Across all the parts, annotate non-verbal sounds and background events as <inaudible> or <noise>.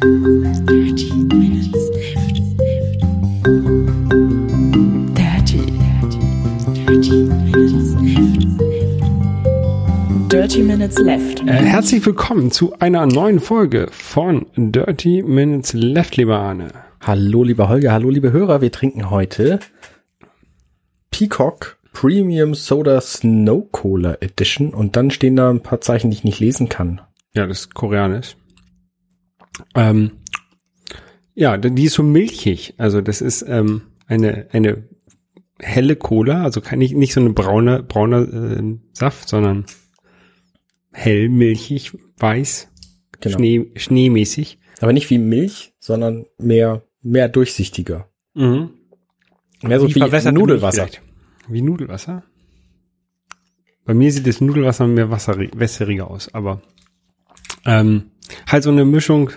Dirty Minutes Left. Dirty, dirty, Minutes Left. Dirty Minutes Left. Äh, herzlich willkommen zu einer neuen Folge von Dirty Minutes Left, lieber Arne. Hallo, lieber Holger, hallo, liebe Hörer. Wir trinken heute Peacock Premium Soda Snow Cola Edition und dann stehen da ein paar Zeichen, die ich nicht lesen kann. Ja, das ist koreanisch. Ähm, ja, die ist so milchig. Also das ist ähm, eine eine helle Cola, also kein, nicht, nicht so eine braune brauner äh, Saft, sondern hell, milchig, weiß, Genau. Schnee, schneemäßig. Aber nicht wie Milch, sondern mehr, mehr durchsichtiger. Mhm. Mehr so wie, verwässerte Nudelwasser. Wie Nudelwasser? Bei mir sieht das Nudelwasser mehr wasserig, wässeriger aus, aber ähm, halt so eine Mischung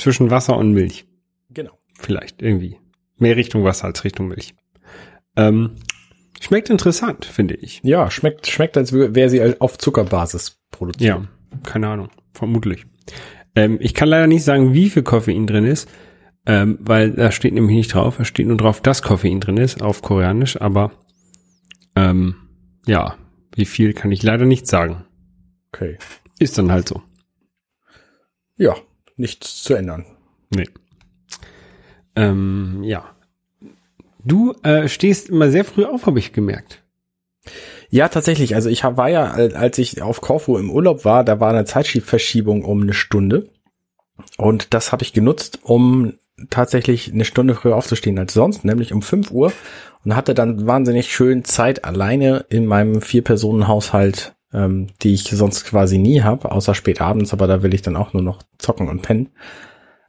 zwischen Wasser und Milch. Genau. Vielleicht, irgendwie. Mehr Richtung Wasser als Richtung Milch. Ähm, schmeckt interessant, finde ich. Ja, schmeckt, schmeckt, als wär- wäre sie auf Zuckerbasis produziert. Ja, keine Ahnung. Vermutlich. Ähm, ich kann leider nicht sagen, wie viel Koffein drin ist, ähm, weil da steht nämlich nicht drauf. Da steht nur drauf, dass Koffein drin ist, auf Koreanisch, aber ähm, ja, wie viel kann ich leider nicht sagen. Okay. Ist dann halt so. Ja, nichts zu ändern. Nee. Ähm, ja. Du äh, stehst immer sehr früh auf, habe ich gemerkt. Ja, tatsächlich. Also ich war ja, äh, als ich auf Korfu im Urlaub war, da war eine Zeitverschiebung um eine Stunde. Und das habe ich genutzt, um tatsächlich eine Stunde früher aufzustehen als sonst, nämlich um 5 Uhr. Und hatte dann wahnsinnig schön Zeit alleine in meinem Vier-Personen-Haushalt, ähm, die ich sonst quasi nie habe, außer spät abends, aber da will ich dann auch nur noch zocken und pennen.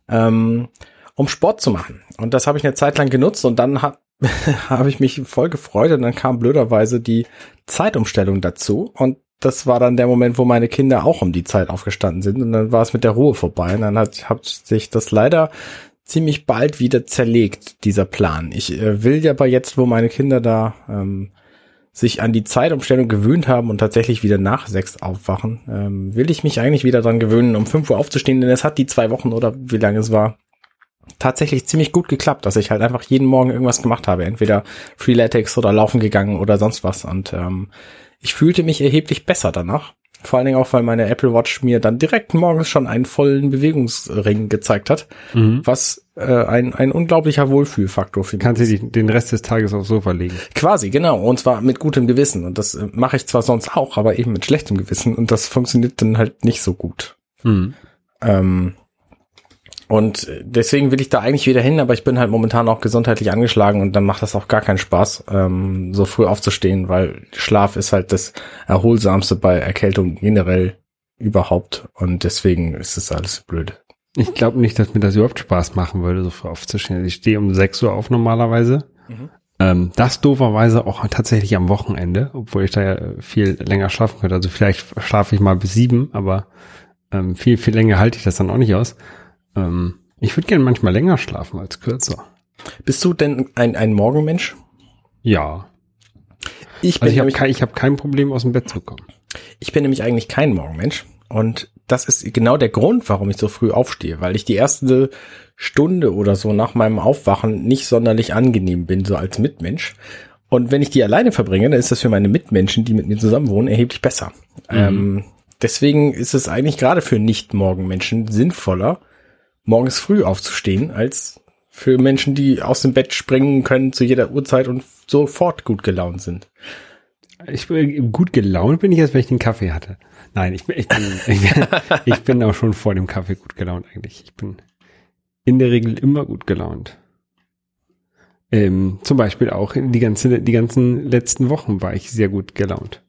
Ähm, um Sport zu machen. Und das habe ich eine Zeit lang genutzt und dann habe <laughs> habe ich mich voll gefreut und dann kam blöderweise die Zeitumstellung dazu und das war dann der Moment, wo meine Kinder auch um die Zeit aufgestanden sind und dann war es mit der Ruhe vorbei und dann hat, hat sich das leider ziemlich bald wieder zerlegt, dieser Plan. Ich äh, will ja aber jetzt, wo meine Kinder da ähm, sich an die Zeitumstellung gewöhnt haben und tatsächlich wieder nach sechs aufwachen, ähm, will ich mich eigentlich wieder dran gewöhnen, um fünf Uhr aufzustehen, denn es hat die zwei Wochen oder wie lange es war, tatsächlich ziemlich gut geklappt, dass ich halt einfach jeden Morgen irgendwas gemacht habe. Entweder Freeletics oder laufen gegangen oder sonst was. Und ähm, ich fühlte mich erheblich besser danach. Vor allen Dingen auch, weil meine Apple Watch mir dann direkt morgens schon einen vollen Bewegungsring gezeigt hat, was äh, ein, ein unglaublicher Wohlfühlfaktor für mich Kannst du den Rest des Tages aufs Sofa legen. Quasi, genau. Und zwar mit gutem Gewissen. Und das äh, mache ich zwar sonst auch, aber eben mit schlechtem Gewissen. Und das funktioniert dann halt nicht so gut. Mhm. Ähm, und deswegen will ich da eigentlich wieder hin, aber ich bin halt momentan auch gesundheitlich angeschlagen und dann macht das auch gar keinen Spaß, ähm, so früh aufzustehen, weil Schlaf ist halt das Erholsamste bei Erkältung generell überhaupt und deswegen ist es alles blöd. Ich glaube nicht, dass mir das überhaupt Spaß machen würde, so früh aufzustehen. Ich stehe um 6 Uhr auf normalerweise. Ähm, das dooferweise auch tatsächlich am Wochenende, obwohl ich da ja viel länger schlafen könnte. Also vielleicht schlafe ich mal bis sieben, aber ähm, viel, viel länger halte ich das dann auch nicht aus. Ähm, ich würde gerne manchmal länger schlafen als kürzer. Bist du denn ein, ein Morgenmensch? Ja. Ich bin, Also ich habe kein, ich hab kein Problem, aus dem Bett zu kommen. ich bin nämlich eigentlich kein Morgenmensch und das ist genau der Grund, warum ich so früh aufstehe, weil ich die erste Stunde oder so nach meinem Aufwachen nicht sonderlich angenehm bin, so als Mitmensch. Und wenn ich die alleine verbringe, dann ist das für meine Mitmenschen, die mit mir zusammen wohnen, erheblich besser. Ähm, deswegen ist es eigentlich gerade für Nicht-Morgenmenschen sinnvoller, morgens früh aufzustehen, als für Menschen, die aus dem Bett springen können zu jeder Uhrzeit und sofort gut gelaunt sind. Ich bin gut gelaunt bin ich erst, wenn ich den Kaffee hatte. Nein, ich bin, ich bin, <laughs> ich bin, ich bin auch schon vor dem Kaffee gut gelaunt eigentlich. Ich bin in der Regel immer gut gelaunt. Ähm, zum Beispiel auch die ganze, die ganzen letzten Wochen war ich sehr gut gelaunt.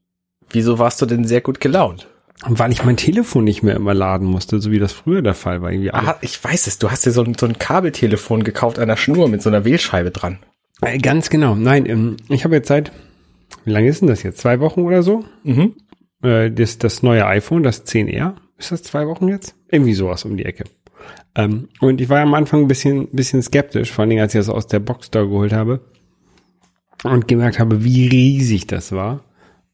Wieso warst du denn sehr gut gelaunt? Weil ich mein Telefon nicht mehr immer laden musste, so wie das früher der Fall war. Irgendwie Aha, ich weiß es, du hast dir so ein, so ein Kabeltelefon gekauft an der Schnur mit so einer Wählscheibe dran. Äh, Ganz genau. Nein, ähm, ich habe jetzt seit, wie lange ist denn das jetzt? Zwei Wochen oder so? Mhm. Äh, das, das neue iPhone, das 10R. Ist das zwei Wochen jetzt? Irgendwie sowas um die Ecke. Ähm, und ich war am Anfang ein bisschen, bisschen skeptisch, vor allen Dingen, als ich das aus der Box da geholt habe und gemerkt habe, wie riesig das war.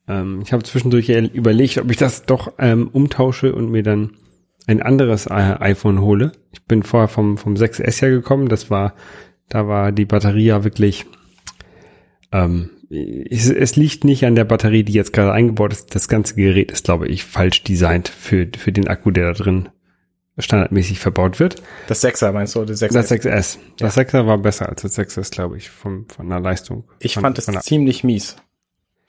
Ähm, ich habe zwischendurch überlegt, ob ich das doch ähm, umtausche und mir dann ein anderes äh, iPhone hole. Ich bin vorher vom, vom 6S ja gekommen. Das war, da war die Batterie ja wirklich, ähm, es, es liegt nicht an der Batterie, die jetzt gerade eingebaut ist. Das ganze Gerät ist, glaube ich, falsch designt für, für den Akku, der da drin standardmäßig verbaut wird. Das 6er meinst du? Das 6S? Das 6S. Das 6er war besser als das 6S, glaube ich, vom, von der Leistung. Ich von, fand es ziemlich mies.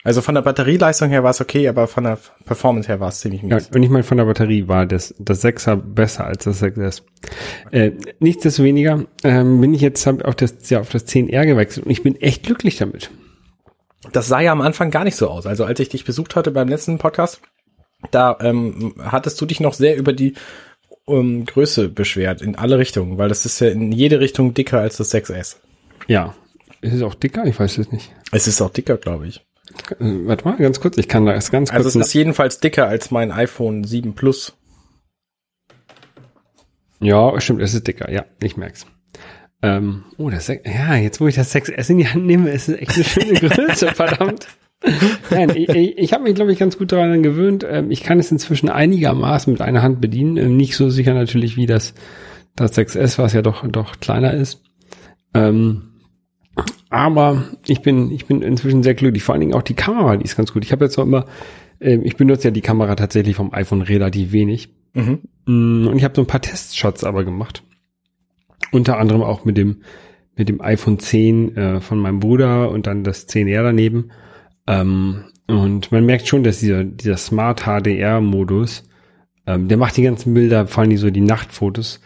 Also von der Batterieleistung her war es okay, aber von der Performance her war es ziemlich ja, mies. wenn ich mal von der Batterie war das, das 6er besser als das 6S. Äh, nichtsdestoweniger ähm, bin ich jetzt auf das ja auf das 10R gewechselt und ich bin echt glücklich damit. Das sah ja am Anfang gar nicht so aus. Also als ich dich besucht hatte beim letzten Podcast, da ähm, hattest du dich noch sehr über die ähm, Größe beschwert in alle Richtungen, weil das ist ja in jede Richtung dicker als das 6S. Ja. Ist es auch dicker? Ich weiß es nicht. Es ist auch dicker, glaube ich. Äh, warte mal, ganz kurz, ich kann da erst ganz kurz. Also es ist jedenfalls dicker als mein iPhone 7 Plus. Ja, stimmt, es ist dicker, ja, ich merk's. Ähm, oh, das, ja, jetzt wo ich das 6S in die Hand nehme, ist es echt eine schöne Größe, <laughs> verdammt. Nein, ich, ich, ich habe mich, glaube ich, ganz gut daran gewöhnt. Ähm, ich kann es inzwischen einigermaßen mit einer Hand bedienen. Ähm, nicht so sicher natürlich wie das, das 6S, was ja doch, doch kleiner ist. Ähm, aber ich bin, ich bin inzwischen sehr glücklich. Vor allen Dingen auch die Kamera, die ist ganz gut. Ich habe jetzt noch immer, ähm, ich benutze ja die Kamera tatsächlich vom iPhone relativ wenig. Mhm. Mm, Und ich habe so ein paar Testshots aber gemacht. Unter anderem auch mit dem, mit dem iPhone 10 äh, von meinem Bruder und dann das 10R daneben. Ähm, und man merkt schon, dass dieser, dieser Smart HDR-Modus, ähm, der macht die ganzen Bilder, vor allem die, so die Nachtfotos,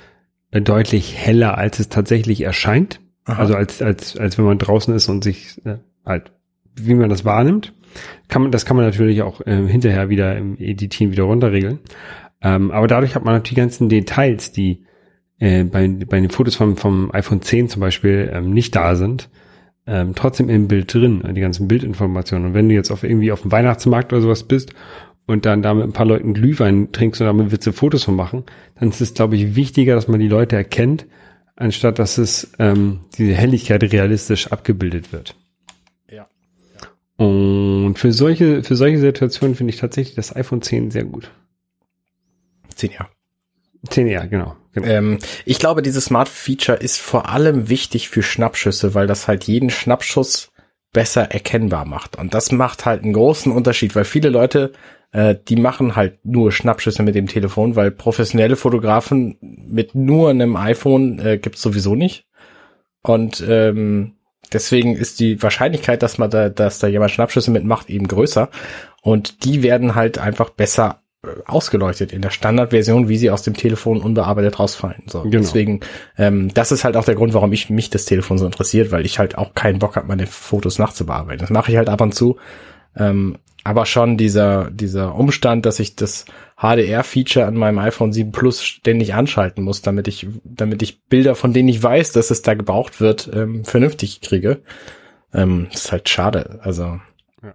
äh, deutlich heller, als es tatsächlich erscheint. Aha. Also als, als, als wenn man draußen ist und sich äh, halt, wie man das wahrnimmt. Kann man, das kann man natürlich auch äh, hinterher wieder im Editieren wieder runterregeln. Ähm, aber dadurch hat man natürlich die ganzen Details, die äh, bei, bei den Fotos vom, vom iPhone 10 zum Beispiel ähm, nicht da sind, ähm, trotzdem im Bild drin, die ganzen Bildinformationen. Und wenn du jetzt auf irgendwie auf dem Weihnachtsmarkt oder sowas bist und dann da mit ein paar Leuten Glühwein trinkst und damit du Fotos von machen, dann ist es, glaube ich, wichtiger, dass man die Leute erkennt, anstatt dass es ähm, diese Helligkeit realistisch abgebildet wird. Ja. Und für solche, für solche Situationen finde ich tatsächlich das iPhone 10 sehr gut. 10 Jahre. 10R, genau. genau. Ähm, ich glaube, dieses Smart-Feature ist vor allem wichtig für Schnappschüsse, weil das halt jeden Schnappschuss besser erkennbar macht. Und das macht halt einen großen Unterschied, weil viele Leute, äh, die machen halt nur Schnappschüsse mit dem Telefon, weil professionelle Fotografen mit nur einem iPhone äh, gibt's sowieso nicht. Und ähm, deswegen ist die Wahrscheinlichkeit, dass man da, dass da jemand Schnappschüsse mitmacht, eben größer. Und die werden halt einfach besser äh, ausgeleuchtet in der Standardversion, wie sie aus dem Telefon unbearbeitet rausfallen. So, Genau. deswegen, ähm, das ist halt auch der Grund, warum ich mich das Telefon so interessiert, weil ich halt auch keinen Bock habe, meine Fotos nachzubearbeiten. Das mache ich halt ab und zu. Ähm, aber schon dieser, dieser Umstand, dass ich das HDR-Feature an meinem iPhone 7 Plus ständig anschalten muss, damit ich, damit ich Bilder, von denen ich weiß, dass es da gebraucht wird, ähm, vernünftig kriege, ähm, ist halt schade. Also, Ja.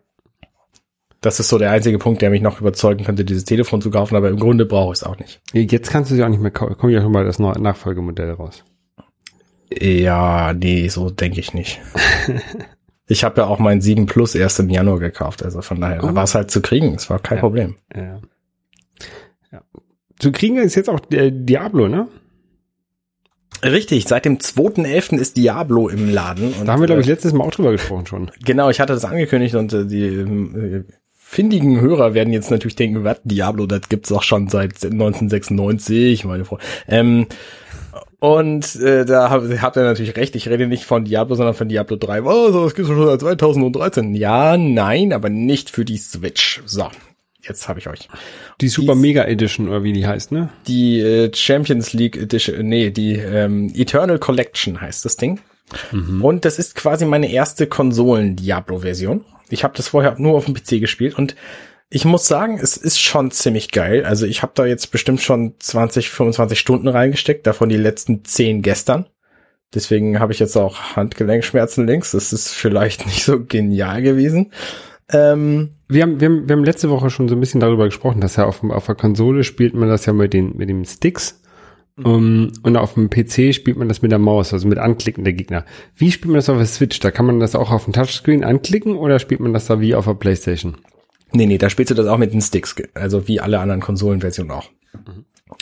das ist so der einzige Punkt, der mich noch überzeugen könnte, dieses Telefon zu kaufen, aber im Grunde brauche ich es auch nicht. Jetzt kannst du sie auch nicht mehr kaufen. Kommt ja schon mal das neue Nachfolgemodell raus. Ja, nee, so denke ich nicht. <laughs> ich habe ja auch mein 7 Plus erst im Januar gekauft, also von daher Oh. war es halt zu kriegen, es war kein Ja. Problem. Ja. ja. Zu kriegen ist jetzt auch äh, Diablo, ne? Richtig, seit dem 2.11. ist Diablo im Laden. Und, Da haben wir, glaube ich, äh, letztes Mal auch drüber gesprochen schon. Genau, ich hatte das angekündigt und äh, die äh, findigen Hörer werden jetzt natürlich denken, was, Diablo, das gibt's auch schon seit 1996, meine Frau. Ähm, und äh, da hab- habt ihr natürlich recht, ich rede nicht von Diablo, sondern von Diablo 3. Oh, so, das gibt's schon seit 2013. Ja, nein, aber nicht für die Switch. So, jetzt habe ich euch. Die Super Die- Mega Edition oder wie die heißt, ne? Die äh, Champions League Edition, nee, die ähm, Eternal Collection heißt das Ding. Und das ist quasi meine erste Konsolen-Diablo-Version. Ich habe das vorher nur auf dem PC gespielt und ich muss sagen, es ist schon ziemlich geil. Also ich habe da jetzt bestimmt schon 20, 25 Stunden reingesteckt, davon die letzten 10 gestern. Deswegen habe ich jetzt auch Handgelenkschmerzen links. Das ist vielleicht <laughs> nicht so genial gewesen. Ähm, Wir haben, wir, haben, wir haben letzte Woche schon so ein bisschen darüber gesprochen, dass ja auf, auf der Konsole spielt man das ja mit den, mit den Sticks. Um, und auf dem PC spielt man das mit der Maus, also mit Anklicken der Gegner. Wie spielt man das auf der Switch? Da kann man das auch auf dem Touchscreen anklicken oder spielt man das da wie auf der Playstation? Nee, nee, da spielst du das auch mit den Sticks, also wie alle anderen Konsolenversionen auch.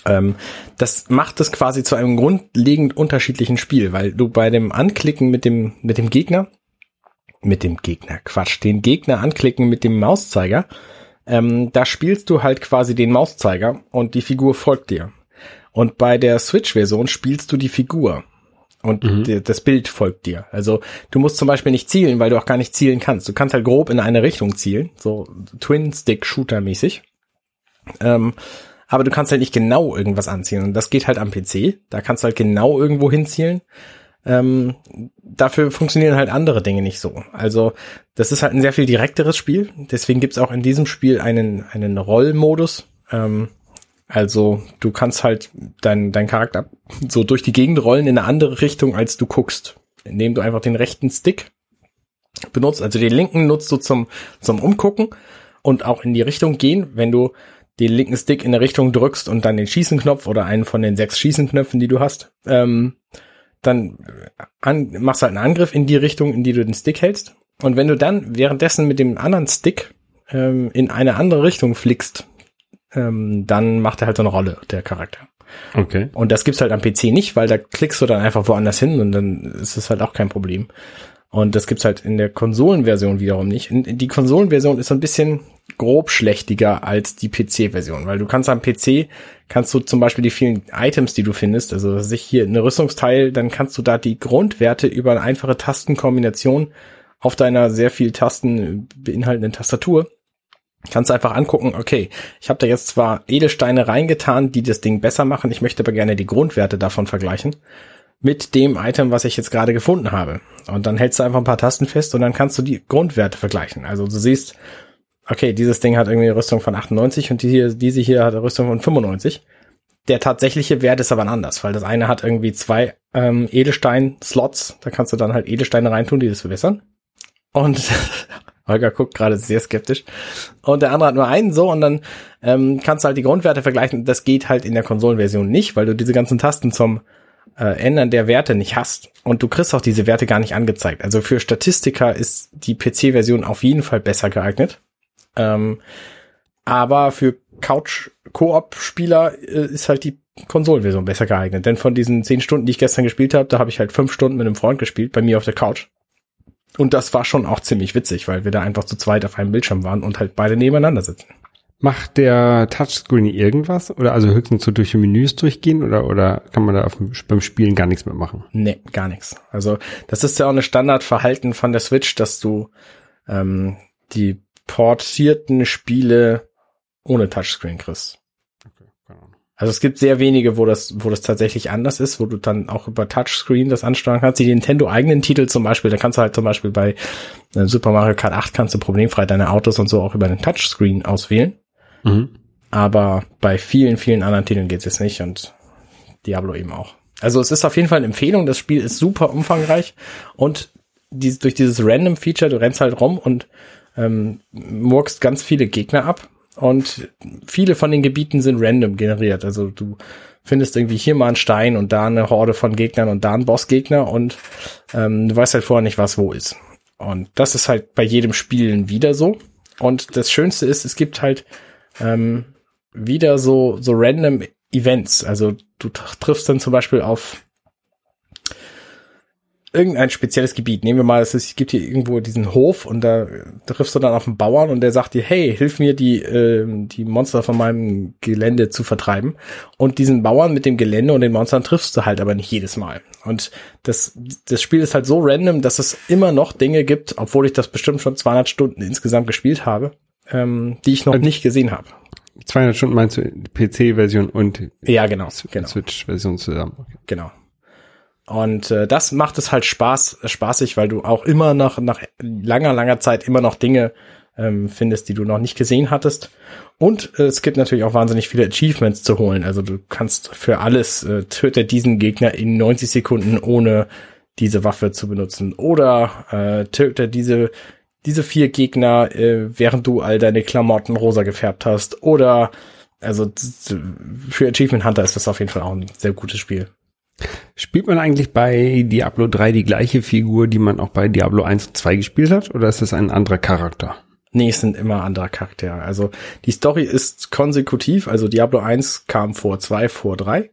Ähm, das macht es quasi zu einem grundlegend unterschiedlichen Spiel, weil du bei dem Anklicken mit dem, mit dem Gegner, mit dem Gegner, Quatsch, den Gegner anklicken mit dem Mauszeiger, ähm, da spielst du halt quasi den Mauszeiger und die Figur folgt dir. Und bei der Switch-Version spielst du die Figur und mhm. das Bild folgt dir. Also du musst zum Beispiel nicht zielen, weil du auch gar nicht zielen kannst. Du kannst halt grob in eine Richtung zielen, so Twin-Stick-Shooter-mäßig. Ähm, aber du kannst halt nicht genau irgendwas anziehen. Und das geht halt am PC. Da kannst du halt genau irgendwo hinzielen. Ähm, dafür funktionieren halt andere Dinge nicht so. Also das ist halt ein sehr viel direkteres Spiel. Deswegen gibt's auch in diesem Spiel einen, einen Rollmodus. Ähm, also du kannst halt dein, dein Charakter so durch die Gegend rollen in eine andere Richtung, als du guckst. Indem du einfach den rechten Stick benutzt. Also den linken nutzt du zum, zum Umgucken und auch in die Richtung gehen. Wenn du den linken Stick in der Richtung drückst und dann den Schießenknopf oder einen von den sechs Schießenknöpfen, die du hast, ähm, dann an, machst du halt einen Angriff in die Richtung, in die du den Stick hältst. Und wenn du dann währenddessen mit dem anderen Stick ähm, in eine andere Richtung flickst, ähm, dann macht er halt so eine Rolle, der Charakter. Okay. Und das gibt's halt am PC nicht, weil da klickst du dann einfach woanders hin und dann ist es halt auch kein Problem. Und das gibt's halt in der Konsolenversion wiederum nicht. Die Konsolenversion ist so ein bisschen grobschlächtiger als die PC-Version, weil du kannst am PC, kannst du zum Beispiel die vielen Items, die du findest, also sich hier eine Rüstungsteil, dann kannst du da die Grundwerte über eine einfache Tastenkombination auf deiner sehr viel Tasten beinhaltenden Tastatur kannst einfach angucken, okay, ich habe da jetzt zwar Edelsteine reingetan, die das Ding besser machen, ich möchte aber gerne die Grundwerte davon vergleichen mit dem Item, was ich jetzt gerade gefunden habe. Und dann hältst du einfach ein paar Tasten fest und dann kannst du die Grundwerte vergleichen. Also du siehst, okay, dieses Ding hat irgendwie eine Rüstung von 98 und die hier, diese hier hat eine Rüstung von 95. Der tatsächliche Wert ist aber anders, weil das eine hat irgendwie zwei ähm, Edelstein-Slots, da kannst du dann halt Edelsteine reintun, die das verbessern. Und <laughs> Holger guckt gerade sehr skeptisch. Und der andere hat nur einen so und dann ähm, kannst du halt die Grundwerte vergleichen. Das geht halt in der Konsolenversion nicht, weil du diese ganzen Tasten zum äh, Ändern der Werte nicht hast. Und du kriegst auch diese Werte gar nicht angezeigt. Also für Statistiker ist die PC-Version auf jeden Fall besser geeignet. Ähm, aber für Couch-Koop-Spieler äh, ist halt die Konsolenversion besser geeignet. Denn von diesen zehn Stunden, die ich gestern gespielt habe, da habe ich halt fünf Stunden mit einem Freund gespielt, bei mir auf der Couch. Und das war schon auch ziemlich witzig, weil wir da einfach zu zweit auf einem Bildschirm waren und halt beide nebeneinander sitzen. Macht der Touchscreen irgendwas? Oder also höchstens so durch die Menüs durchgehen oder, oder kann man da auf, beim Spielen gar nichts mitmachen? Nee, gar nichts. Also das ist ja auch eine Standardverhalten von der Switch, dass du ähm, die portierten Spiele ohne Touchscreen kriegst. Also es gibt sehr wenige, wo das, wo das tatsächlich anders ist, wo du dann auch über Touchscreen das ansteuern kannst. Die Nintendo eigenen Titel zum Beispiel, da kannst du halt zum Beispiel bei äh, Super Mario Kart 8 kannst du problemfrei deine Autos und so auch über den Touchscreen auswählen. Mhm. Aber bei vielen, vielen anderen Titeln geht es jetzt nicht und Diablo eben auch. Also es ist auf jeden Fall eine Empfehlung. Das Spiel ist super umfangreich und die, durch dieses Random Feature, du rennst halt rum und ähm, murkst ganz viele Gegner ab und viele von den Gebieten sind random generiert. Also du findest irgendwie hier mal einen Stein und da eine Horde von Gegnern und da einen Bossgegner und ähm, du weißt halt vorher nicht, was wo ist. Und das ist halt bei jedem Spielen wieder so. Und das Schönste ist, es gibt halt ähm, wieder so, so random Events. Also du triffst dann zum Beispiel auf irgendein spezielles Gebiet. Nehmen wir mal, es, ist, es gibt hier irgendwo diesen Hof und da triffst du dann auf einen Bauern und der sagt dir, hey, hilf mir, die, äh, die Monster von meinem Gelände zu vertreiben. Und diesen Bauern mit dem Gelände und den Monstern triffst du halt aber nicht jedes Mal. Und das, das Spiel ist halt so random, dass es immer noch Dinge gibt, obwohl ich das bestimmt schon 200 Stunden insgesamt gespielt habe, ähm, die ich noch und nicht gesehen habe. 200 Stunden meinst du PC-Version und ja genau, genau. Switch-Version zusammen. Okay. Genau. Und äh, das macht es halt Spaß, spaßig, weil du auch immer nach, nach langer, langer Zeit immer noch Dinge ähm, findest, die du noch nicht gesehen hattest. Und äh, es gibt natürlich auch wahnsinnig viele Achievements zu holen. Also du kannst für alles äh, töte diesen Gegner in 90 Sekunden ohne diese Waffe zu benutzen. Oder äh, töte diese diese vier Gegner, äh, während du all deine Klamotten rosa gefärbt hast. Oder also für Achievement Hunter ist das auf jeden Fall auch ein sehr gutes Spiel. Spielt man eigentlich bei Diablo 3 die gleiche Figur, die man auch bei Diablo 1 und 2 gespielt hat, oder ist das ein anderer Charakter? Nee, es sind immer andere Charaktere. Also die Story ist konsekutiv, also Diablo 1 kam vor 2, vor 3,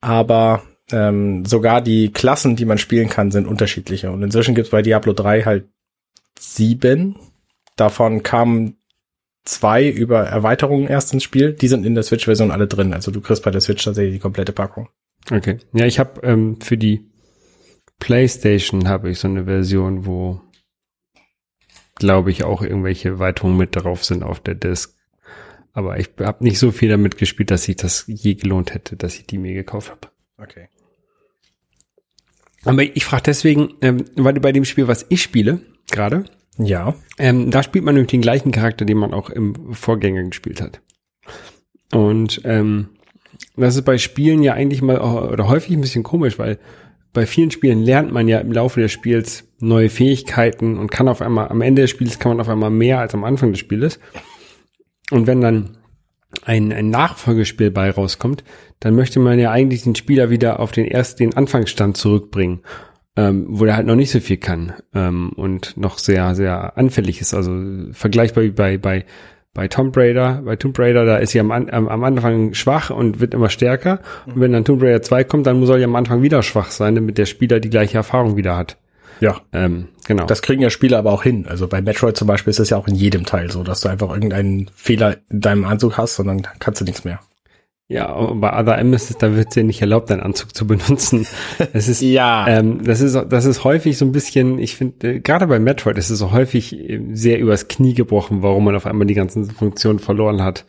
aber ähm, sogar die Klassen, die man spielen kann, sind unterschiedliche. Und inzwischen gibt es bei Diablo 3 halt sieben. Davon kamen zwei über Erweiterungen erst ins Spiel. Die sind in der Switch-Version alle drin. Also du kriegst bei der Switch tatsächlich die komplette Packung. Okay. Ja, ich habe ähm, für die PlayStation habe ich so eine Version, wo glaube ich auch irgendwelche Erweiterungen mit drauf sind auf der Disc. Aber ich habe nicht so viel damit gespielt, dass ich das je gelohnt hätte, dass ich die mir gekauft habe. Okay. Aber ich frage deswegen, ähm, weil bei dem Spiel, was ich spiele, gerade, Ja. ähm, da spielt man nämlich den gleichen Charakter, den man auch im Vorgänger gespielt hat. Und ähm, das ist bei Spielen ja eigentlich mal oder häufig ein bisschen komisch, weil bei vielen Spielen lernt man ja im Laufe des Spiels neue Fähigkeiten und kann auf einmal, am Ende des Spiels kann man auf einmal mehr als am Anfang des Spieles. Und wenn dann ein, ein Nachfolgespiel bei rauskommt, dann möchte man ja eigentlich den Spieler wieder auf den ersten, den Anfangsstand zurückbringen, ähm, wo der halt noch nicht so viel kann ähm, und noch sehr, sehr anfällig ist. Also vergleichbar wie bei, bei, bei Tomb Raider, bei Tomb Raider, da ist sie am, am, am Anfang schwach und wird immer stärker. Und wenn dann Tomb Raider 2 kommt, dann soll ja am Anfang wieder schwach sein, damit der Spieler die gleiche Erfahrung wieder hat. Ja. Ähm, genau. Das kriegen ja Spieler aber auch hin. Also bei Metroid zum Beispiel ist es ja auch in jedem Teil so, dass du einfach irgendeinen Fehler in deinem Anzug hast und dann kannst du nichts mehr. Ja, aber bei Other M ist es, da wird dir nicht erlaubt, deinen Anzug zu benutzen. <laughs> Es ist, Ja. ähm, das ist, das ist häufig so ein bisschen, ich finde, äh, gerade bei Metroid ist es so häufig äh, sehr übers Knie gebrochen, warum man auf einmal die ganzen Funktionen verloren hat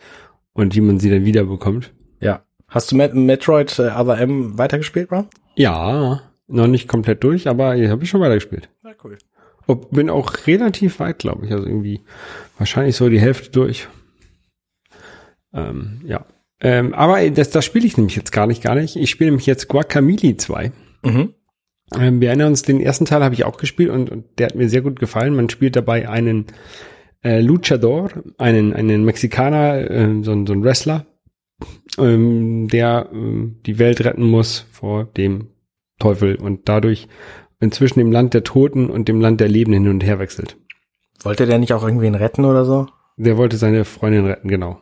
und wie man sie dann wiederbekommt. Ja. Hast du Met Metroid äh, Other M weitergespielt, Bro? Ja, noch nicht komplett durch, aber hier habe ich schon weitergespielt. Ja, cool. Ob, bin auch relativ weit, glaube ich, also irgendwie wahrscheinlich so die Hälfte durch. Ähm, ja. Ähm, aber das, das spiele ich nämlich jetzt gar nicht, gar nicht. Ich spiele nämlich jetzt Guacamole 2. Mhm. Ähm, wir erinnern uns, den ersten Teil habe ich auch gespielt und, und der hat mir sehr gut gefallen. Man spielt dabei einen äh, Luchador, einen, einen Mexikaner, äh, so, ein- so ein Wrestler, ähm, der ähm, die Welt retten muss vor dem Teufel und dadurch inzwischen dem Land der Toten und dem Land der Lebenden hin und her wechselt. Wollte der nicht auch irgendwen retten oder so? Der wollte seine Freundin retten, genau.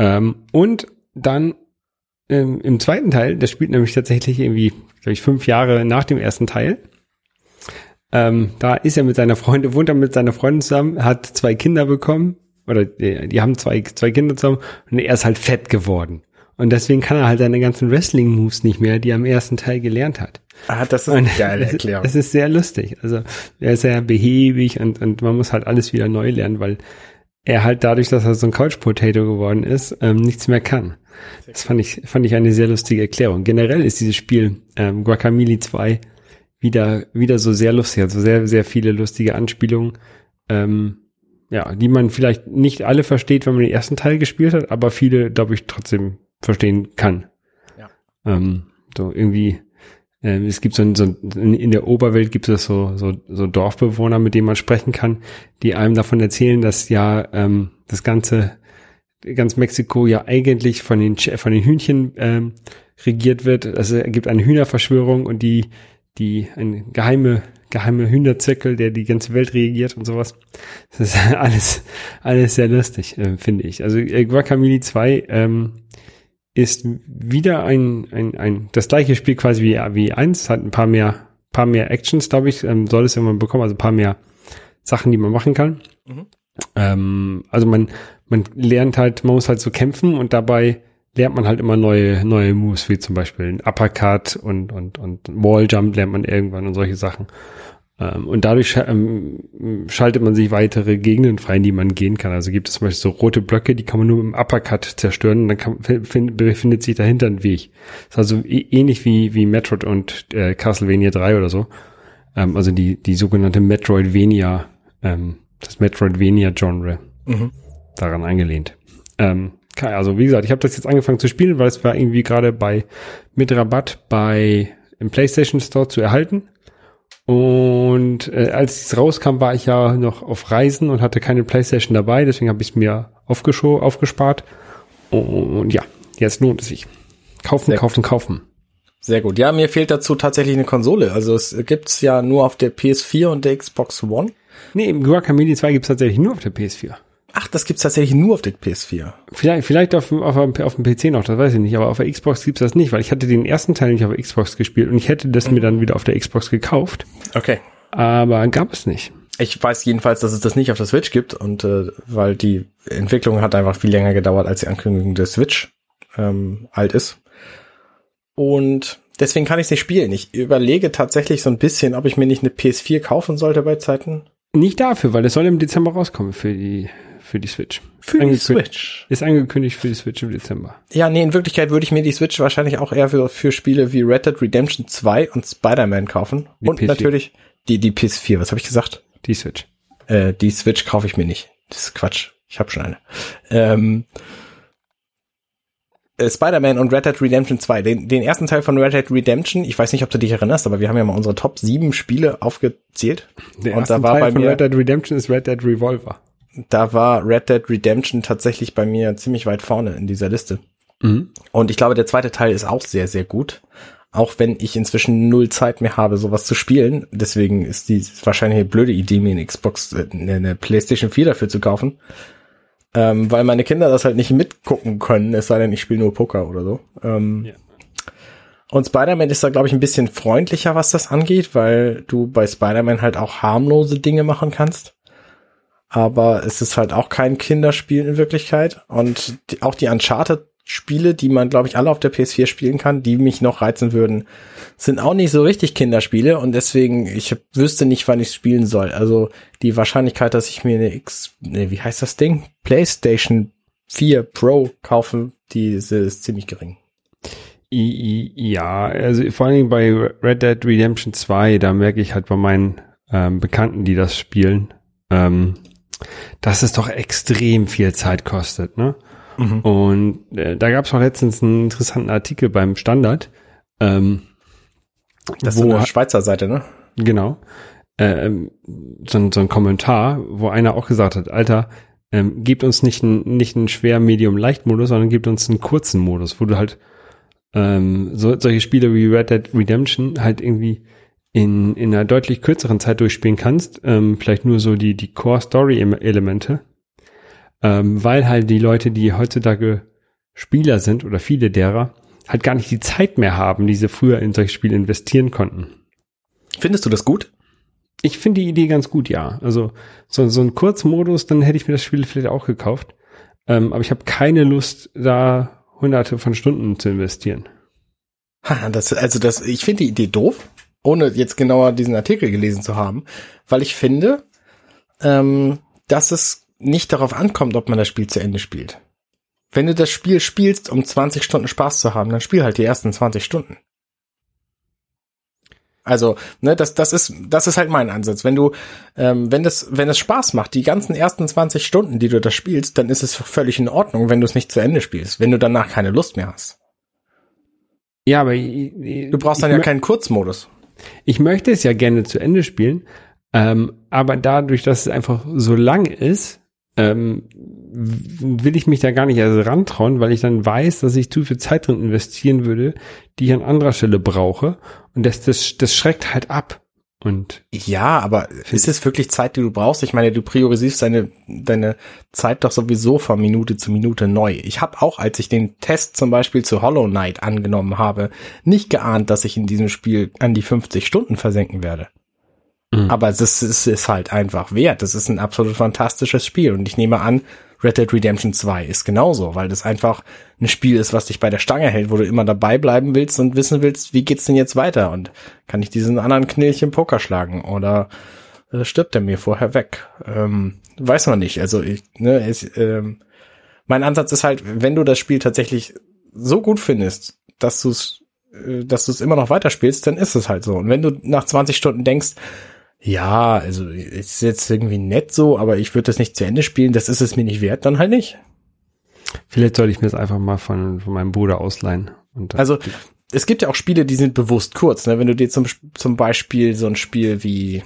Ähm, und dann ähm, im zweiten Teil, das spielt nämlich tatsächlich irgendwie, glaube ich, fünf Jahre nach dem ersten Teil. Ähm, da ist er mit seiner Freundin, wohnt er mit seiner Freundin zusammen, hat zwei Kinder bekommen, oder die, die haben zwei, zwei Kinder zusammen und er ist halt fett geworden. Und deswegen kann er halt seine ganzen Wrestling-Moves nicht mehr, die er im ersten Teil gelernt hat. Ah, das ist eine geile <laughs> Erklärung. Es ist sehr lustig. Also er ist sehr behäbig und, und man muss halt alles wieder neu lernen, weil er halt dadurch, dass er so ein Couch Potato geworden ist, ähm, nichts mehr kann. Das fand ich, fand ich eine sehr lustige Erklärung. Generell ist dieses Spiel ähm, Guacamole 2 wieder, wieder so sehr lustig, also sehr, sehr viele lustige Anspielungen, ähm, ja, die man vielleicht nicht alle versteht, wenn man den ersten Teil gespielt hat, aber viele, glaube ich, trotzdem verstehen kann. Ja. Ähm, so irgendwie, ähm, es gibt so, ein, so ein, in der Oberwelt gibt es so, so, so Dorfbewohner, mit denen man sprechen kann, die einem davon erzählen, dass ja ähm, das ganze ganz Mexiko ja eigentlich von den von den Hühnchen ähm, regiert wird. Also es gibt eine Hühnerverschwörung und die die eine geheime geheime Hühnerzirkel, der die ganze Welt regiert und sowas. Das ist <laughs> alles alles sehr lustig, äh, finde ich. Also äh, Guacamole 2 ähm, ist wieder ein, ein, ein das gleiche Spiel quasi wie, wie eins, hat ein paar mehr, paar mehr Actions, glaube ich, ähm, soll es irgendwann bekommen, also ein paar mehr Sachen, die man machen kann. Mhm. Ähm, also man, man lernt halt, man muss halt so kämpfen und dabei lernt man halt immer neue, neue Moves, wie zum Beispiel ein Uppercut und, und, und Walljump lernt man irgendwann und solche Sachen. Ähm, und dadurch ähm, schaltet man sich weitere Gegenden frei, in die man gehen kann. Also gibt es zum Beispiel so rote Blöcke, die kann man nur mit dem Uppercut zerstören und dann kann, find, befindet sich dahinter ein Weg. Das ist also ä- ähnlich wie, wie Metroid und äh, Castlevania 3 oder so. Ähm, also die, die sogenannte Metroidvania, ähm, das Metroidvania-Genre Mhm. daran eingelehnt. Ähm, also wie gesagt, ich habe das jetzt angefangen zu spielen, weil es war irgendwie gerade bei mit Rabatt bei im PlayStation Store zu erhalten. Und äh, als es rauskam, war ich ja noch auf Reisen und hatte keine PlayStation dabei, deswegen habe ich es mir aufgespart. Und ja, jetzt lohnt es sich. Kaufen, Sehr kaufen, kaufen. Sehr gut. Ja, mir fehlt dazu tatsächlich eine Konsole. Also es gibt's ja nur auf der PS4 und der Xbox One. Nee, im Guacamole 2 gibt's tatsächlich nur auf der PS4. Ach, das gibt's tatsächlich nur auf der PS4. Vielleicht, vielleicht auf, auf, auf dem PC noch, das weiß ich nicht, aber auf der Xbox gibt's das nicht, weil ich hatte den ersten Teil nicht auf der Xbox gespielt und ich hätte das mir dann wieder auf der Xbox gekauft, Okay. aber gab es nicht. Ich weiß jedenfalls, dass es das nicht auf der Switch gibt und äh, weil die Entwicklung hat einfach viel länger gedauert, als die Ankündigung der Switch ähm, alt ist. Und deswegen kann ich es nicht spielen. Ich überlege tatsächlich so ein bisschen, ob ich mir nicht eine PS4 kaufen sollte bei Zeiten. Nicht dafür, weil es soll im Dezember rauskommen für die, für die Switch. Für die Switch. Ist angekündigt für die Switch im Dezember. Ja, nee, in Wirklichkeit würde ich mir die Switch wahrscheinlich auch eher für, für Spiele wie Red Dead Redemption 2 und Spider-Man kaufen. Die und PS4. natürlich die, die PS4. Was habe ich gesagt? Die Switch. Äh, die Switch kaufe ich mir nicht. Das ist Quatsch. Ich habe schon eine. Ähm, äh, Spider-Man und Red Dead Redemption 2. Den, den ersten Teil von Red Dead Redemption, ich weiß nicht, ob du dich erinnerst, aber wir haben ja mal unsere Top 7 Spiele aufgezählt. Der und erste da war Teil bei von mir, Red Dead Redemption ist Red Dead Revolver. Da war Red Dead Redemption tatsächlich bei mir ziemlich weit vorne in dieser Liste. Mhm. Und ich glaube, der zweite Teil ist auch sehr, sehr gut. Auch wenn ich inzwischen null Zeit mehr habe, sowas zu spielen. Deswegen ist die wahrscheinlich eine blöde Idee, mir eine Xbox, äh, eine eine PlayStation 4 dafür zu kaufen. Ähm, weil meine Kinder das halt nicht mitgucken können, es sei denn, ich spiele nur Poker oder so. Ähm, Ja. Und Spider-Man ist da, glaube ich, ein bisschen freundlicher, was das angeht, weil du bei Spider-Man halt auch harmlose Dinge machen kannst. Aber es ist halt auch kein Kinderspiel in Wirklichkeit. Und die, auch die Uncharted-Spiele, die man, glaube ich, alle auf der PS4 spielen kann, die mich noch reizen würden, sind auch nicht so richtig Kinderspiele. Und deswegen, ich wüsste nicht, wann ich spielen soll. Also die Wahrscheinlichkeit, dass ich mir eine X, ne, wie heißt das Ding? PlayStation 4 Pro kaufe, die ist, ist ziemlich gering. Ja, also vor allen Dingen bei Red Dead Redemption 2, da merke ich halt bei meinen ähm, Bekannten, die das spielen, ähm, dass es doch extrem viel Zeit kostet, ne? Und äh, da gab es auch letztens einen interessanten Artikel beim Standard, ähm, Das ist eine Schweizer Seite, ne? Genau. Ähm, so, ein, so ein Kommentar, wo einer auch gesagt hat, Alter, ähm, gebt uns nicht einen nicht einen schwer Medium leicht Modus, sondern gebt uns einen kurzen Modus, wo du halt ähm, so, solche Spiele wie Red Dead Redemption halt irgendwie in, in einer deutlich kürzeren Zeit durchspielen kannst, ähm, vielleicht nur so die, die Core Story Elemente, ähm, weil halt die Leute, die heutzutage Spieler sind oder viele derer, halt gar nicht die Zeit mehr haben, die sie früher in solche Spiele investieren konnten. Findest du das gut? Ich finde die Idee ganz gut, ja. Also so, so ein Kurzmodus, dann hätte ich mir das Spiel vielleicht auch gekauft. Ähm, aber ich habe keine Lust, da hunderte von Stunden zu investieren. Ha, das, also das, ich finde die Idee doof, ohne jetzt genauer diesen Artikel gelesen zu haben, weil ich finde, ähm, dass es nicht darauf ankommt, ob man das Spiel zu Ende spielt. Wenn du das Spiel spielst, um 20 Stunden Spaß zu haben, dann spiel halt die ersten 20 Stunden. Also, ne, das, das ist, das ist halt mein Ansatz. Wenn du, ähm, wenn das, wenn es Spaß macht, die ganzen ersten 20 Stunden, die du das spielst, dann ist es völlig in Ordnung, wenn du es nicht zu Ende spielst, wenn du danach keine Lust mehr hast. Ja, aber ich, Du brauchst dann ich, ja keinen Kurzmodus. Ich möchte es ja gerne zu Ende spielen, ähm, aber dadurch, dass es einfach so lang ist, ähm, will ich mich da gar nicht erst rantrauen, weil ich dann weiß, dass ich zu viel Zeit drin investieren würde, die ich an anderer Stelle brauche. Und das, das, das schreckt halt ab. Und Ja, aber ist es wirklich Zeit, die du brauchst? Ich meine, du priorisierst deine, deine Zeit doch sowieso von Minute zu Minute neu. Ich habe auch, als ich den Test zum Beispiel zu Hollow Knight angenommen habe, nicht geahnt, dass ich in diesem Spiel an die 50 Stunden versenken werde. Mhm. Aber es ist, es ist halt einfach wert. Das ist ein absolut fantastisches Spiel. Und ich nehme an, Red Dead Redemption 2 ist genauso, weil das einfach ein Spiel ist, was dich bei der Stange hält, wo du immer dabei bleiben willst und wissen willst, wie geht's denn jetzt weiter? Und kann ich diesen anderen Knilchen Poker schlagen oder äh, stirbt er mir vorher weg? Ähm, weiß man nicht. Also ich, ne, es, ähm, mein Ansatz ist halt, wenn du das Spiel tatsächlich so gut findest, dass du es, äh, dass du es immer noch weiterspielst, dann ist es halt so. Und wenn du nach 20 Stunden denkst, ja, also ist jetzt irgendwie nett so, aber ich würde das nicht zu Ende spielen, das ist es mir nicht wert, dann halt nicht. vielleicht sollte ich mir das einfach mal von, von meinem Bruder ausleihen. Also es gibt ja auch Spiele, die sind bewusst kurz. Ne? Wenn du dir zum, zum Beispiel so ein Spiel wie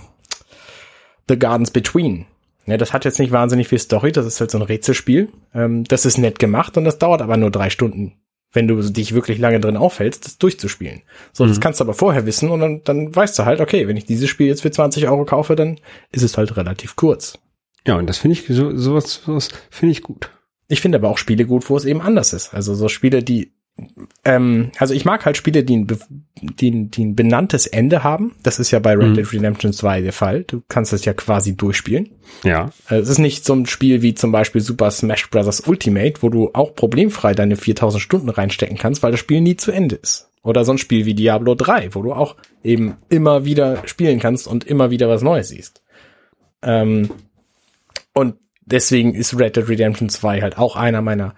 The Gardens Between, ne, das hat jetzt nicht wahnsinnig viel Story, das ist halt so ein Rätselspiel. Ähm, das ist nett gemacht und das dauert aber nur drei Stunden wenn du dich wirklich lange drin aufhältst, das durchzuspielen. So, das kannst du aber vorher wissen und dann, dann weißt du halt, okay, wenn ich dieses Spiel jetzt für 20 Euro kaufe, dann ist es halt relativ kurz. Ja, und das finde ich, so, sowas, sowas finde ich gut. Ich finde aber auch Spiele gut, wo es eben anders ist. Also so Spiele, die ähm, also ich mag halt Spiele, die ein, die, ein- die ein benanntes Ende haben. Das ist ja bei Red Mhm. Dead Redemption 2 der Fall. Du kannst das ja quasi durchspielen. Ja. Also Es ist nicht so ein Spiel wie zum Beispiel Super Smash Bros. Ultimate, wo du auch problemfrei deine 4000 Stunden reinstecken kannst, weil das Spiel nie zu Ende ist. Oder so ein Spiel wie Diablo 3, wo du auch eben immer wieder spielen kannst und immer wieder was Neues siehst. Ähm, und deswegen ist Red Dead Redemption 2 halt auch einer meiner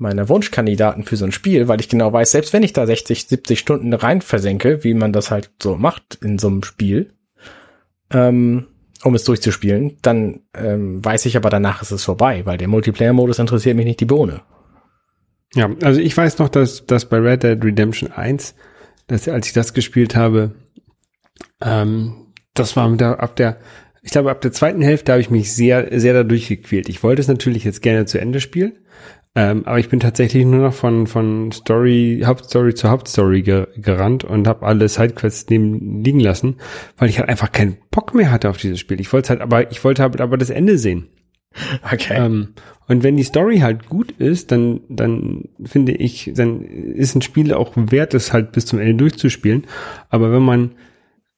meiner Wunschkandidaten für so ein Spiel, weil ich genau weiß, selbst wenn ich da 60, 70 Stunden rein versenke, wie man das halt so macht in so einem Spiel, ähm, um es durchzuspielen, dann ähm, weiß ich aber danach ist es vorbei, weil der Multiplayer-Modus interessiert mich nicht die Bohne. Ja, also ich weiß noch, dass, dass bei Red Dead Redemption 1, dass, als ich das gespielt habe, ähm, das war mit der, ab der, ich glaube, ab der zweiten Hälfte habe ich mich sehr, sehr dadurch gequält. Ich wollte es natürlich jetzt gerne zu Ende spielen, ähm, aber ich bin tatsächlich nur noch von, von Story, Hauptstory zu Hauptstory ge gerannt und habe alle Sidequests neben liegen lassen, weil ich halt einfach keinen Bock mehr hatte auf dieses Spiel. Ich wollte es halt, aber ich wollte halt aber das Ende sehen. Okay. Ähm, und wenn die Story halt gut ist, dann, dann finde ich, dann ist ein Spiel auch wert, es halt bis zum Ende durchzuspielen. Aber wenn man,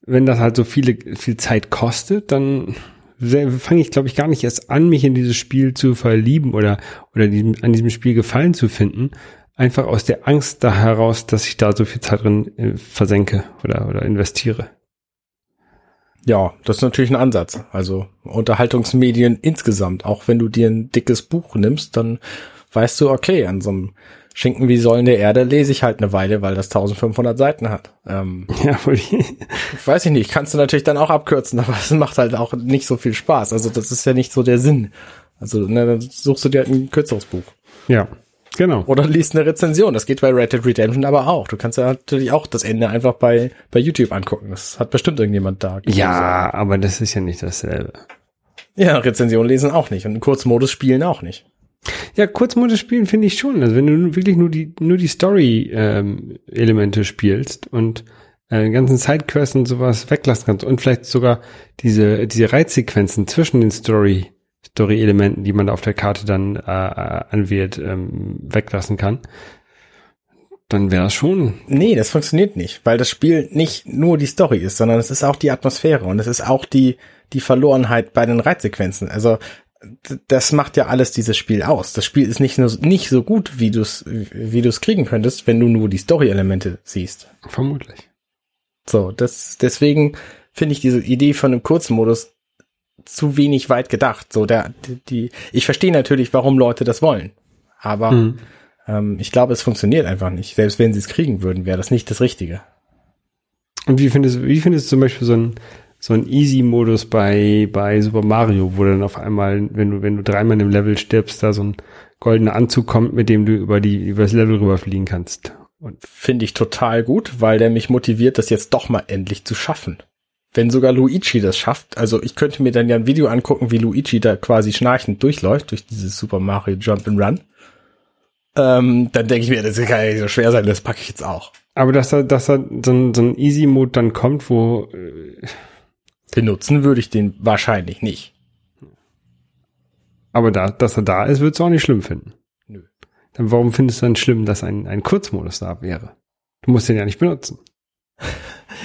wenn das halt so viele, viel Zeit kostet, dann fange ich, glaube ich, gar nicht erst an, mich in dieses Spiel zu verlieben oder, oder diesem, an diesem Spiel Gefallen zu finden. Einfach aus der Angst da heraus, dass ich da so viel Zeit drin äh, versenke oder, oder investiere. Ja, das ist natürlich ein Ansatz. Also Unterhaltungsmedien insgesamt. Auch wenn du dir ein dickes Buch nimmst, dann weißt du, okay, an so einem Schinken wie Säulen der Erde lese ich halt eine Weile, weil das 1500 Seiten hat. Ähm, <laughs> Ja, wohl die- weiß ich nicht, kannst du natürlich dann auch abkürzen, <laughs> aber es macht halt auch nicht so viel Spaß. Also das ist ja nicht so der Sinn. Also ne, dann suchst du dir halt ein kürzeres Buch. ja, genau. Oder liest eine Rezension. Das geht bei Red Dead Redemption aber auch. Du kannst ja natürlich auch das Ende einfach bei, bei YouTube angucken. Das hat bestimmt irgendjemand da. Ja, aber das ist ja nicht dasselbe. Ja, Rezension lesen auch nicht und einen Kurzmodus spielen auch nicht. Ja, Kurzmodus spielen finde ich schon. Also wenn du wirklich nur die nur die Story-Elemente spielst und äh, ganzen Sidequests und sowas weglassen kannst und vielleicht sogar diese diese Reitsequenzen zwischen den Story Story-Elementen, die man auf der Karte dann äh, äh, anwählt, ähm, weglassen kann, dann wäre das schon. Nee, das funktioniert nicht, weil das Spiel nicht nur die Story ist, sondern es ist auch die Atmosphäre und es ist auch die, die Verlorenheit bei den Reitsequenzen. Also das macht ja alles dieses Spiel aus. Das Spiel ist nicht nur nicht so gut, wie du es wie du es kriegen könntest, wenn du nur die Story-Elemente siehst. Vermutlich. So, das deswegen finde ich diese Idee von einem Kurzmodus zu wenig weit gedacht. So der die, ich verstehe natürlich, warum Leute das wollen, aber Mhm. ähm, ich glaube, es funktioniert einfach nicht. Selbst wenn sie es kriegen würden, wäre das nicht das Richtige. Und wie findest wie findest du zum Beispiel so ein so ein Easy-Modus bei bei Super Mario, wo dann auf einmal, wenn du wenn du dreimal im Level stirbst, da so ein goldener Anzug kommt, mit dem du über die über das Level rüberfliegen kannst. Und Finde ich total gut, weil der mich motiviert, das jetzt doch mal endlich zu schaffen. Wenn sogar Luigi das schafft, also ich könnte mir dann ja ein Video angucken, wie Luigi da quasi schnarchend durchläuft, durch dieses Super Mario Jump and Run. Ähm, dann denke ich mir, das kann ja nicht so schwer sein, das packe ich jetzt auch. aber dass da dass da so ein, so ein Easy-Mode dann kommt, wo äh, Benutzen würde ich den wahrscheinlich nicht. aber da dass er da ist, würdest du auch nicht schlimm finden. Nö. Dann warum findest du dann schlimm, dass ein ein Kurzmodus da wäre? Du musst den ja nicht benutzen. <laughs>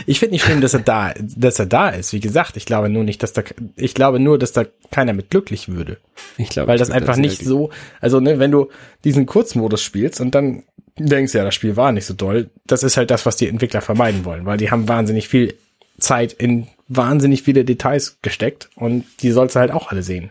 Ich finde nicht schlimm, dass er da, dass er da ist. Wie gesagt, ich glaube nur nicht, dass da, ich glaube nur, dass da keiner mit glücklich würde. Ich glaube, Weil das einfach nicht so, also ne, wenn du diesen Kurzmodus spielst und dann denkst, ja, das Spiel war nicht so doll, das ist halt das, was die Entwickler vermeiden wollen, weil die haben wahnsinnig viel Zeit in wahnsinnig viele Details gesteckt und die sollst du halt auch alle sehen.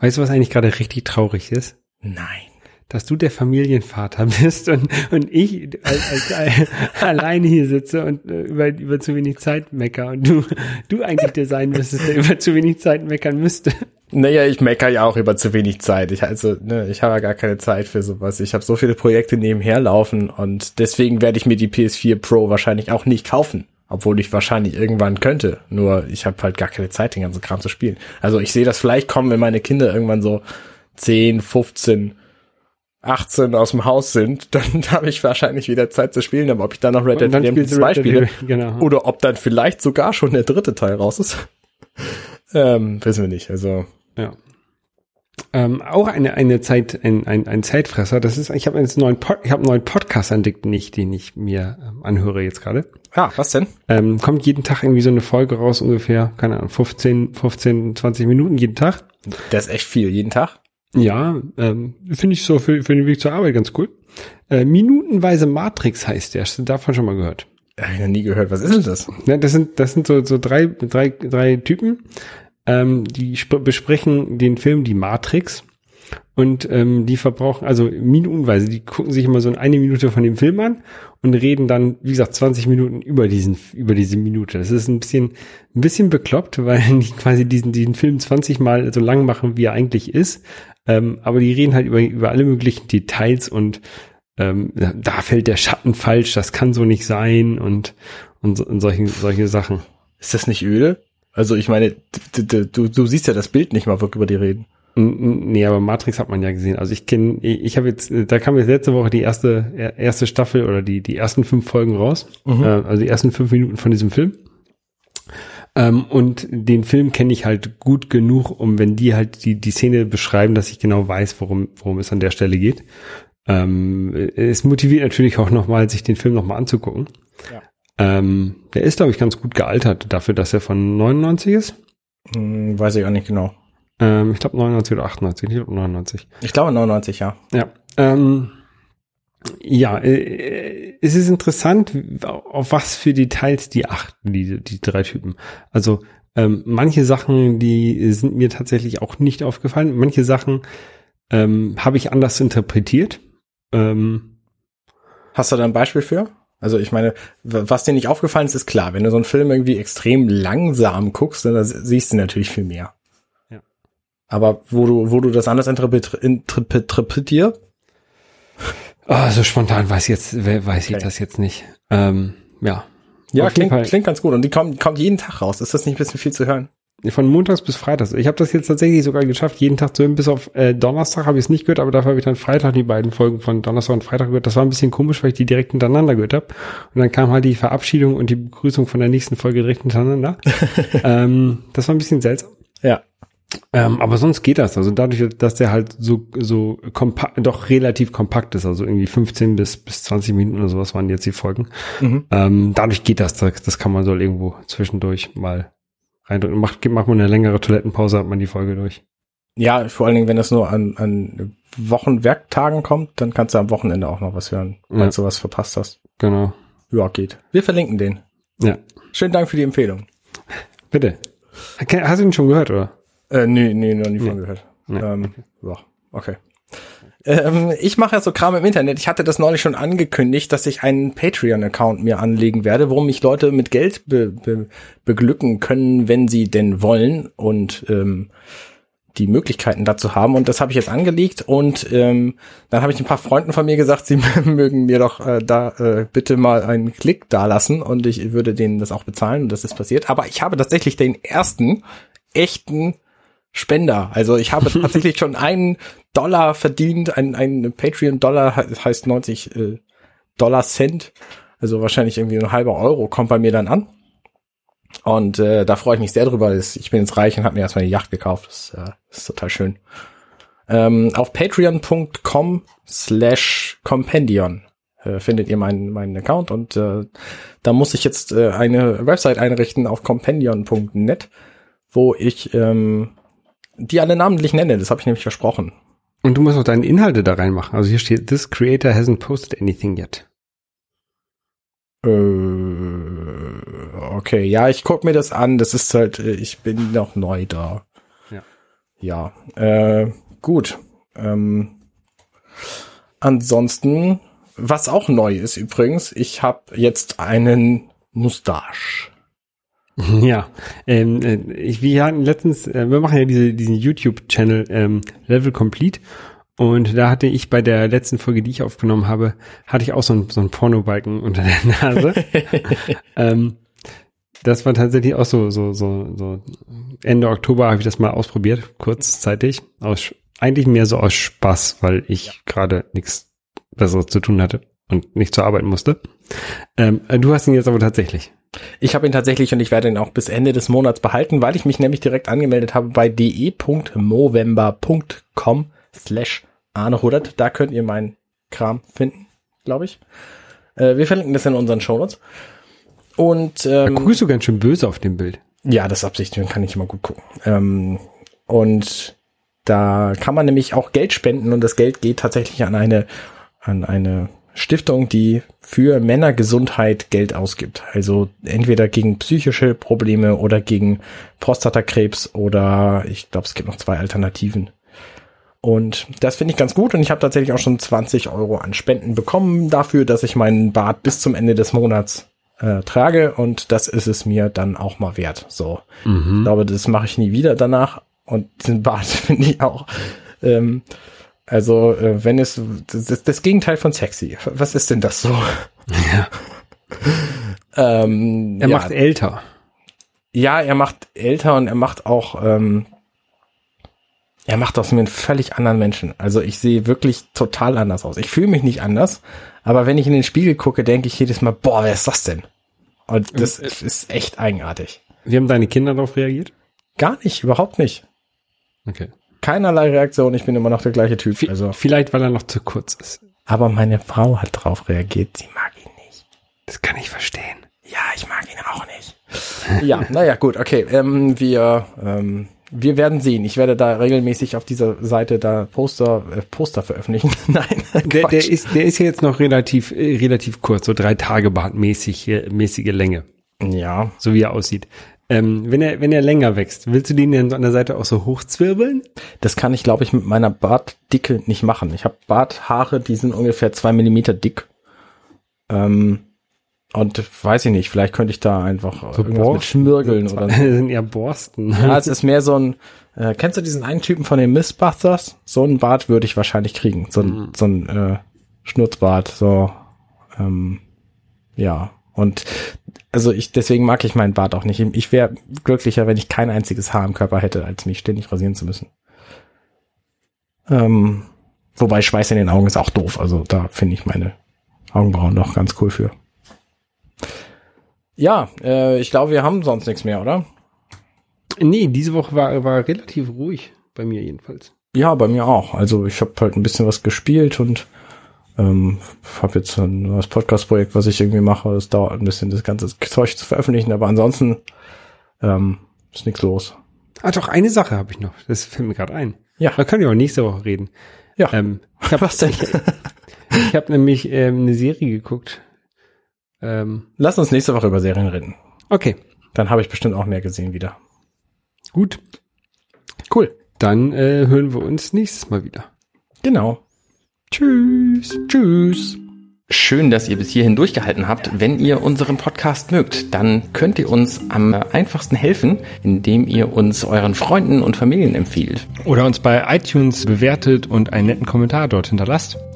Weißt du, was eigentlich gerade richtig traurig ist? Nein. dass du der Familienvater <laughs> bist und, und ich als, als, <laughs> alleine hier sitze und äh, über, über zu wenig Zeit mecker und du, du eigentlich der sein müsstest, der über zu wenig Zeit meckern müsste. Naja, ich meckere ja auch über zu wenig Zeit. Ich also, ne, ich habe ja gar keine Zeit für sowas. Ich habe so viele Projekte nebenher laufen und deswegen werde ich mir die PS4 Pro wahrscheinlich auch nicht kaufen. Obwohl ich wahrscheinlich irgendwann könnte. Nur ich habe halt gar keine Zeit, den ganzen Kram zu spielen. Also ich sehe das vielleicht kommen, wenn meine Kinder irgendwann so 10, 15, 18 aus dem Haus sind, <laughs> dann habe ich wahrscheinlich wieder Zeit zu spielen, aber ob ich dann noch Red Dead Redemption spielst du 2 Red Dead spiele Genau. oder ob dann vielleicht sogar schon der dritte Teil raus ist, <laughs> ähm, wissen wir nicht. Also Ja. Ähm, auch eine, eine Zeit, ein, ein, ein Zeitfresser. Das ist, ich habe jetzt einen neuen, Pod, ich habe einen neuen Podcast entdeckt, nicht, den ich mir ähm, anhöre jetzt gerade. Ja, was denn? Ähm, kommt jeden Tag irgendwie so eine Folge raus, ungefähr, keine Ahnung, 15, 15, 20 Minuten jeden Tag. Das ist echt viel jeden Tag. Ja, ähm, finde ich so für, für den Weg zur Arbeit ganz cool. Äh, Minutenweise Matrix heißt der. Hast du davon schon mal gehört? Hab ich noch nie gehört. Was ist denn das? Ja, das sind, das sind so, so drei, drei, drei Typen, ähm, die sp- besprechen den Film Die Matrix und ähm, die verbrauchen, also minutenweise, die gucken sich immer so eine Minute von dem Film an und reden dann, wie gesagt, 20 Minuten über diesen, über diese Minute. Das ist ein bisschen, ein bisschen bekloppt, weil <laughs> die quasi diesen, diesen Film 20 Mal so lang machen, wie er eigentlich ist. Ähm, aber die reden halt über, über alle möglichen Details und ähm, da fällt der Schatten falsch, das kann so nicht sein und, und, und solche, solche Sachen. Ist das nicht öde? Also ich meine, du, du siehst ja das Bild nicht mal wirklich über die reden. Nee, aber Matrix hat man ja gesehen. Also ich kenne, ich, habe jetzt, da kam jetzt letzte Woche die erste, er- erste Staffel oder die, die ersten fünf Folgen raus. Äh, also die ersten fünf Minuten von diesem Film. Ähm, und den Film kenne ich halt gut genug, um wenn die halt die, die Szene beschreiben, dass ich genau weiß, worum, worum es an der Stelle geht. Ähm, es motiviert natürlich auch nochmal, sich den Film nochmal anzugucken. Ja. Ähm, der ist, glaube ich, ganz gut gealtert dafür, dass er von 99 ist. Hm, weiß ich auch nicht genau. Ähm, ich glaube 99 oder 98, ich glaube 99. Ich glaube 99, ja. Ja. Ähm, ja, äh, es ist interessant, auf was für Details die achten, die, die drei Typen. Also ähm, manche Sachen, die sind mir tatsächlich auch nicht aufgefallen. Manche Sachen ähm, habe ich anders interpretiert. Ähm, Hast du da ein Beispiel für? Also ich meine, was dir nicht aufgefallen ist, ist klar. Wenn du so einen Film irgendwie extrem langsam guckst, dann siehst du natürlich viel mehr. Aber wo du, wo du das anders interpret- interpretierst, oh, so spontan weiß jetzt, wer- weiß ich Okay. das jetzt nicht. Ähm, ja. ja, klingt, Fall. klingt ganz gut. Und die kommt, kommt jeden Tag raus. Ist das nicht ein bisschen viel zu hören? Von montags bis freitags. Ich habe das jetzt tatsächlich sogar geschafft, jeden Tag zu hören, bis auf äh, Donnerstag habe ich es nicht gehört, aber dafür habe ich dann Freitag die beiden Folgen von Donnerstag und Freitag gehört. Das war ein bisschen komisch, weil ich die direkt hintereinander gehört habe. Und dann kam halt die Verabschiedung und die Begrüßung von der nächsten Folge direkt hintereinander. <laughs> ähm, das war ein bisschen seltsam. Ja. Ähm, aber sonst geht das. Also dadurch, dass der halt so, so kompakt, doch relativ kompakt ist, also irgendwie 15 bis, bis 20 Minuten oder sowas waren jetzt die Folgen. Mhm. Ähm, dadurch geht das, das, kann man so irgendwo zwischendurch mal reindrücken. Macht, macht man eine längere Toilettenpause, hat man die Folge durch. Ja, vor allen Dingen, wenn das nur an, an Wochenwerktagen kommt, dann kannst du am Wochenende auch noch was hören, Ja. falls du was verpasst hast. Genau. Ja, geht. Wir verlinken den. Ja. Schönen Dank für die Empfehlung. Bitte. Hast du ihn schon gehört, oder? Äh, nee, nee, noch nie von gehört. Nee, ähm, ja, okay. Ähm, ich mache ja so Kram im Internet. Ich hatte das neulich schon angekündigt, dass ich einen Patreon-Account mir anlegen werde, worum mich Leute mit Geld be be beglücken können, wenn sie denn wollen und ähm, die Möglichkeiten dazu haben. Und das habe ich jetzt angelegt und ähm, dann habe ich ein paar Freunden von mir gesagt, sie <laughs> mögen mir doch äh, da äh, bitte mal einen Klick dalassen und ich würde denen das auch bezahlen und das ist passiert. Aber ich habe tatsächlich den ersten echten Spender. Also ich habe <laughs> tatsächlich schon einen Dollar verdient, ein, ein Patreon-Dollar he- heißt 90 äh, Dollar Cent. Also wahrscheinlich irgendwie ein halber Euro kommt bei mir dann an. Und äh, da freue ich mich sehr drüber. Ich bin jetzt reich und habe mir erstmal eine Yacht gekauft. Das, äh, ist total schön. Ähm, auf patreon.com slash compendion äh, findet ihr meinen, meinen Account und äh, da muss ich jetzt äh, eine Website einrichten auf compendion.net, wo ich ähm, die alle namentlich nenne. Das habe ich nämlich versprochen. Und du musst auch deine Inhalte da reinmachen. Also hier steht, this creator hasn't posted anything yet. Äh, okay, ja, ich guck mir das an. Das ist halt, äh, ich bin noch neu da. Ja. Ja, äh, gut. Ähm, ansonsten, was auch neu ist übrigens, ich habe jetzt einen Mustache. <laughs> Ja, ähm, äh, ich, wir hatten letztens, äh, wir machen ja diese, diesen YouTube-Channel ähm, Level Complete und da hatte ich bei der letzten Folge, die ich aufgenommen habe, hatte ich auch so einen so einen Pornobalken unter der <laughs> Nase. <laughs> ähm, das war tatsächlich auch so, so, so, so Ende Oktober habe ich das mal ausprobiert, kurzzeitig, aus eigentlich mehr so aus Spaß, weil ich gerade nichts Besseres zu tun hatte und nicht zur Arbeit musste. Ähm, du hast ihn jetzt aber tatsächlich. Ich habe ihn tatsächlich und ich werde ihn auch bis Ende des Monats behalten, weil ich mich nämlich direkt angemeldet habe bei de.movember.com slash arnerudert. Da könnt ihr meinen Kram finden, glaube ich. Äh, wir verlinken das in unseren Shownotes. Und Da ähm, guckst du ganz schön böse auf dem Bild. ja, das Absichtigen kann ich immer gut gucken. Ähm, und da kann man nämlich auch Geld spenden und das Geld geht tatsächlich an eine, an eine Stiftung, die für Männergesundheit Geld ausgibt. Also entweder gegen psychische Probleme oder gegen Prostatakrebs oder ich glaube, es gibt noch zwei Alternativen. Und das finde ich ganz gut und ich habe tatsächlich auch schon 20 Euro an Spenden bekommen dafür, dass ich meinen Bart bis zum Ende des Monats äh, trage und das ist es mir dann auch mal wert. So, ich glaube, das mache ich nie wieder danach und diesen Bart <laughs> finde ich auch. Ähm, also äh, wenn es das, das Gegenteil von sexy. Was ist denn das so? Ja. <laughs> Ähm, Er ja, macht älter. ja, er macht älter und er macht auch, ähm, er macht aus mir einen völlig anderen Menschen. Also ich sehe wirklich total anders aus. Ich fühle mich nicht anders, aber wenn ich in den Spiegel gucke, denke ich jedes Mal, boah, wer ist das denn? Und das ist echt eigenartig. Wie haben deine Kinder darauf reagiert? Gar nicht, überhaupt nicht. Okay. Keinerlei Reaktion, ich bin immer noch der gleiche Typ. V Also, Vielleicht, weil er noch zu kurz ist. aber meine Frau hat drauf reagiert, sie mag ihn nicht. Das kann ich verstehen. Ja, ich mag ihn auch nicht. ja, naja, gut, okay. Ähm, wir, ähm, wir werden sehen. Ich werde da regelmäßig auf dieser Seite da Poster, äh, Poster veröffentlichen. <laughs> Nein, Der, der ist, der ist jetzt noch relativ, äh, relativ kurz, so drei Tage bartmäßig, äh, mäßige Länge, ja, so wie er aussieht. Ähm, wenn er, wenn er länger wächst, willst du den denn so an der Seite auch so hochzwirbeln? das kann ich, glaube ich, mit meiner Bartdicke nicht machen. Ich habe Barthaare, die sind ungefähr zwei Millimeter dick. Ähm, und weiß ich nicht, vielleicht könnte ich da einfach irgendwas mit Borsten. Schmirgeln oder Das <laughs> sind eher Borsten. Ja, es ist mehr so ein, äh, kennst du diesen einen Typen von den Mythbusters? So einen Bart würde ich wahrscheinlich kriegen. So ein, so ein äh, Schnurzbart, so, ähm, ja. Und also ich, deswegen mag ich meinen Bart auch nicht. Ich wäre glücklicher, wenn ich kein einziges Haar im Körper hätte, als mich ständig rasieren zu müssen. Ähm, wobei Schweiß in den Augen ist auch doof. Also da finde ich meine Augenbrauen doch ganz cool für. Ja, äh, ich glaube, wir haben sonst nichts mehr, oder? Nee, diese Woche war, war relativ ruhig, bei mir jedenfalls. Ja, bei mir auch. Also ich habe halt ein bisschen was gespielt und ähm, habe jetzt ein neues Podcast-Projekt, was ich irgendwie mache. Es dauert ein bisschen, das ganze Zeug zu veröffentlichen, aber ansonsten ähm, ist nichts los. Ah, doch, eine Sache habe ich noch. Das fällt mir gerade ein. Ja. Da können wir auch nächste Woche reden. Ja. Ähm, ich habe Was denn? <laughs> ich hab nämlich ähm, eine Serie geguckt. Ähm, Lass uns nächste Woche über Serien reden. okay, Dann habe ich bestimmt auch mehr gesehen wieder. gut. Cool. Dann äh, hören wir uns nächstes Mal wieder. Genau. Tschüss. Tschüss. Schön, dass ihr bis hierhin durchgehalten habt. Wenn ihr unseren Podcast mögt, dann könnt ihr uns am einfachsten helfen, indem ihr uns euren Freunden und Familien empfiehlt. Oder uns bei iTunes bewertet und einen netten Kommentar dort hinterlasst.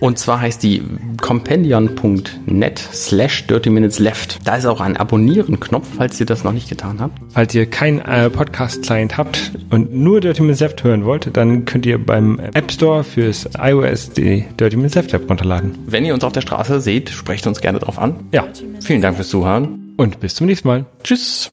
Und zwar heißt die compendion.net slash dirty minutes left. Da ist auch ein Abonnieren-Knopf, falls ihr das noch nicht getan habt. Falls ihr keinen äh, Podcast-Client habt und nur Dirty Minutes Left hören wollt, dann könnt ihr beim App Store fürs iOS die Dirty Minutes Left App runterladen. Wenn ihr uns auf der Straße seht, sprecht uns gerne drauf an. Ja, Vielen Dank fürs Zuhören. und bis zum nächsten Mal. Tschüss.